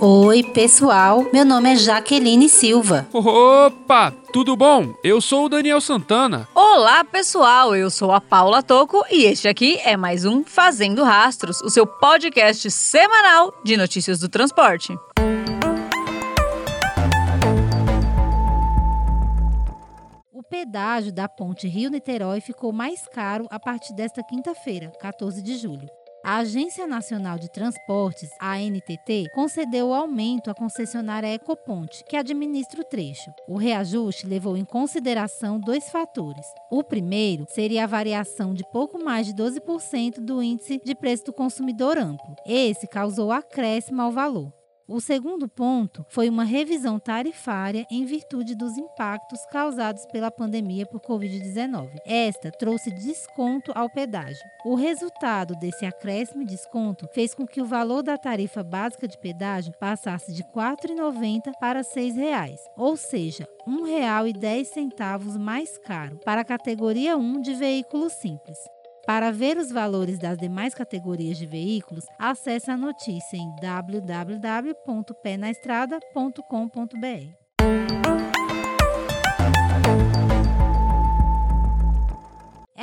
Oi, pessoal. Meu nome é Jaqueline Silva. Opa, tudo bom? Eu sou o Daniel Santana. Olá, pessoal. Eu sou a Paula Toco e este aqui é mais um Fazendo Rastros, o seu podcast semanal de notícias do transporte. O pedágio da ponte Rio-Niterói ficou mais caro a partir desta quinta-feira, 14 de julho. A Agência Nacional de Transportes, a ANTT, concedeu o aumento à concessionária Ecoponte, que administra o trecho. O reajuste levou em consideração dois fatores. O primeiro seria a variação de pouco mais de 12% do índice de preço do consumidor amplo. Esse causou acréscimo ao valor. O segundo ponto foi uma revisão tarifária em virtude dos impactos causados pela pandemia por Covid-19. Esta trouxe desconto ao pedágio. O resultado desse acréscimo e desconto fez com que o valor da tarifa básica de pedágio passasse de R$ 4,90 para R$ 6,00, ou seja, R$ 1,10 mais caro para a categoria 1 de veículos simples. Para ver os valores das demais categorias de veículos, acesse a notícia em www.penaestrada.com.br.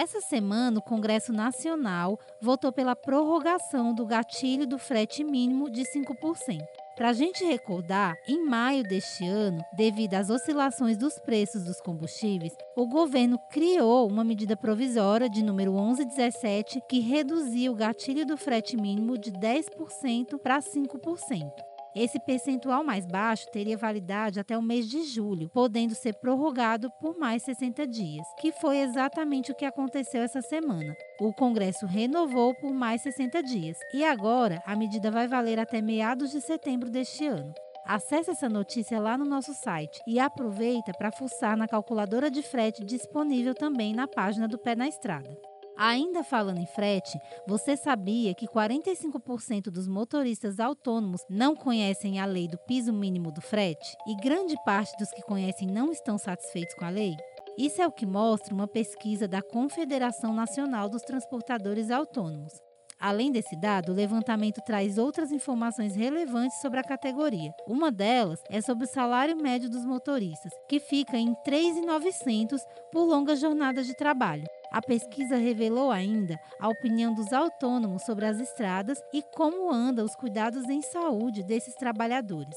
Essa semana, o Congresso Nacional votou pela prorrogação do gatilho do frete mínimo de 5%. Para a gente recordar, em maio deste ano, devido às oscilações dos preços dos combustíveis, o governo criou uma medida provisória de número 1117 que reduzia o gatilho do frete mínimo de 10% para 5%. Esse percentual mais baixo teria validade até o mês de julho, podendo ser prorrogado por mais 60 dias, que foi exatamente o que aconteceu essa semana. O Congresso renovou por mais 60 dias e agora a medida vai valer até meados de setembro deste ano. Acesse essa notícia lá no nosso site e aproveita para fuçar na calculadora de frete disponível também na página do Pé na Estrada. Ainda falando em frete, você sabia que 45% dos motoristas autônomos não conhecem a lei do piso mínimo do frete? E grande parte dos que conhecem não estão satisfeitos com a lei? Isso é o que mostra uma pesquisa da Confederação Nacional dos Transportadores Autônomos. Além desse dado, o levantamento traz outras informações relevantes sobre a categoria. Uma delas é sobre o salário médio dos motoristas, que fica em R$ 3.900 por longas jornadas de trabalho. A pesquisa revelou ainda a opinião dos autônomos sobre as estradas e como andam os cuidados em saúde desses trabalhadores.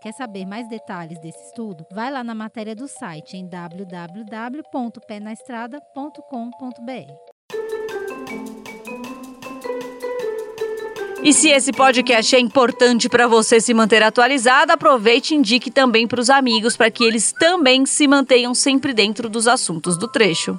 Quer saber mais detalhes desse estudo? Vai lá na matéria do site em www.penaestrada.com.br. E se esse podcast é importante para você se manter atualizado, aproveite e indique também para os amigos para que eles também se mantenham sempre dentro dos assuntos do trecho.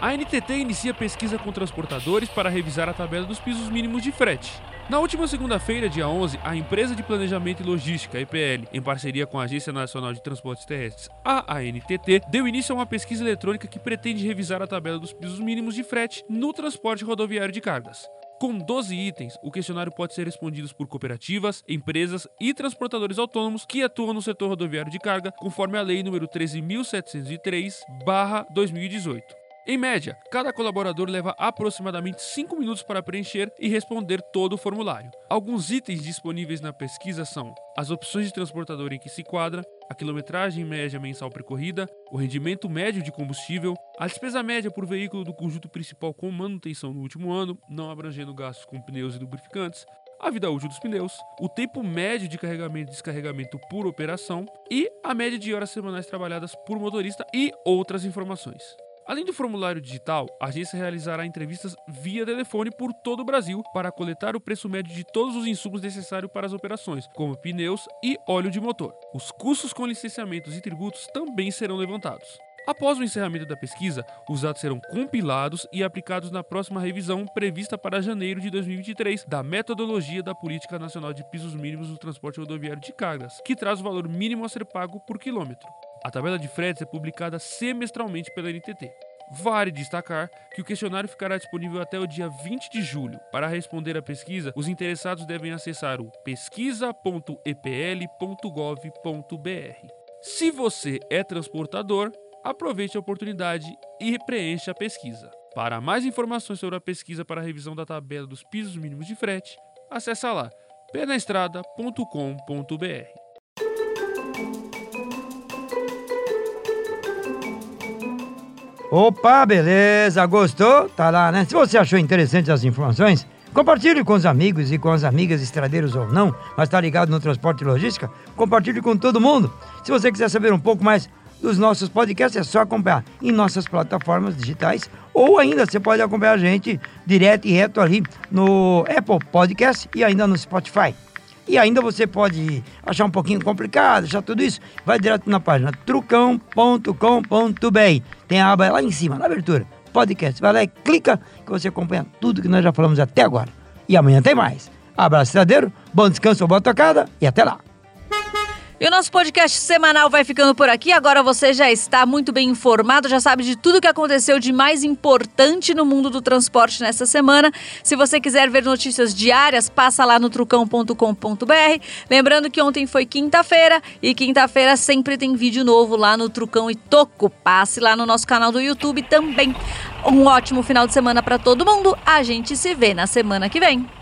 A NTT inicia pesquisa com transportadores para revisar a tabela dos pisos mínimos de frete. Na última segunda-feira, dia 11, a empresa de planejamento e logística, EPL, em parceria com a Agência Nacional de Transportes Terrestres, a ANTT, deu início a uma pesquisa eletrônica que pretende revisar a tabela dos pisos mínimos de frete no transporte rodoviário de cargas. Com 12 itens, o questionário pode ser respondido por cooperativas, empresas e transportadores autônomos que atuam no setor rodoviário de carga, conforme a Lei nº 13.703-2018. Em média, cada colaborador leva aproximadamente 5 minutos para preencher e responder todo o formulário. Alguns itens disponíveis na pesquisa são as opções de transportador em que se enquadra, a quilometragem média mensal percorrida, o rendimento médio de combustível, a despesa média por veículo do conjunto principal com manutenção no último ano, não abrangendo gastos com pneus e lubrificantes, a vida útil dos pneus, o tempo médio de carregamento e descarregamento por operação e a média de horas semanais trabalhadas por motorista e outras informações. Além do formulário digital, a agência realizará entrevistas via telefone por todo o Brasil para coletar o preço médio de todos os insumos necessários para as operações, como pneus e óleo de motor. Os custos com licenciamentos e tributos também serão levantados. Após o encerramento da pesquisa, os dados serão compilados e aplicados na próxima revisão prevista para janeiro de 2023 da metodologia da Política Nacional de Pisos Mínimos do Transporte Rodoviário de Cargas, que traz o valor mínimo a ser pago por quilômetro. A tabela de fretes é publicada semestralmente pela NTT. Vale destacar que o questionário ficará disponível até o dia 20 de julho. Para responder à pesquisa, os interessados devem acessar o pesquisa.epl.gov.br. Se você é transportador, aproveite a oportunidade e preencha a pesquisa. Para mais informações sobre a pesquisa para a revisão da tabela dos pisos mínimos de frete, acesse lá penaestrada.com.br. Opa, beleza, gostou? Tá lá, né? Se você achou interessante as informações, compartilhe com os amigos e com as amigas estradeiros ou não, mas tá ligado no transporte e logística, compartilhe com todo mundo. Se você quiser saber um pouco mais dos nossos podcasts, é só acompanhar em nossas plataformas digitais ou ainda você pode acompanhar a gente direto e reto ali no Apple Podcast e ainda no Spotify. E ainda você pode achar um pouquinho complicado, achar tudo isso, vai direto na página trucão.com.br. Tem a aba lá em cima, na abertura, podcast. Vai lá e clica que você acompanha tudo que nós já falamos até agora. E amanhã tem mais. Abraço, estradeiro, bom descanso, boa tocada e até lá. E o nosso podcast semanal vai ficando por aqui. Agora você já está muito bem informado, já sabe de tudo que aconteceu de mais importante no mundo do transporte nessa semana. Se você quiser ver notícias diárias, passa lá no trucão.com.br. Lembrando que ontem foi quinta-feira e quinta-feira sempre tem vídeo novo lá no Trucão e Toco. Passe lá no nosso canal do YouTube também. Um ótimo final de semana para todo mundo. A gente se vê na semana que vem.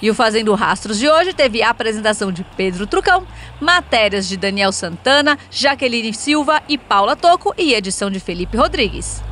E o Fazendo Rastros de hoje teve a apresentação de Pedro Trucão, matérias de Daniel Santana, Jaqueline Silva e Paula Toco e edição de Felipe Rodrigues.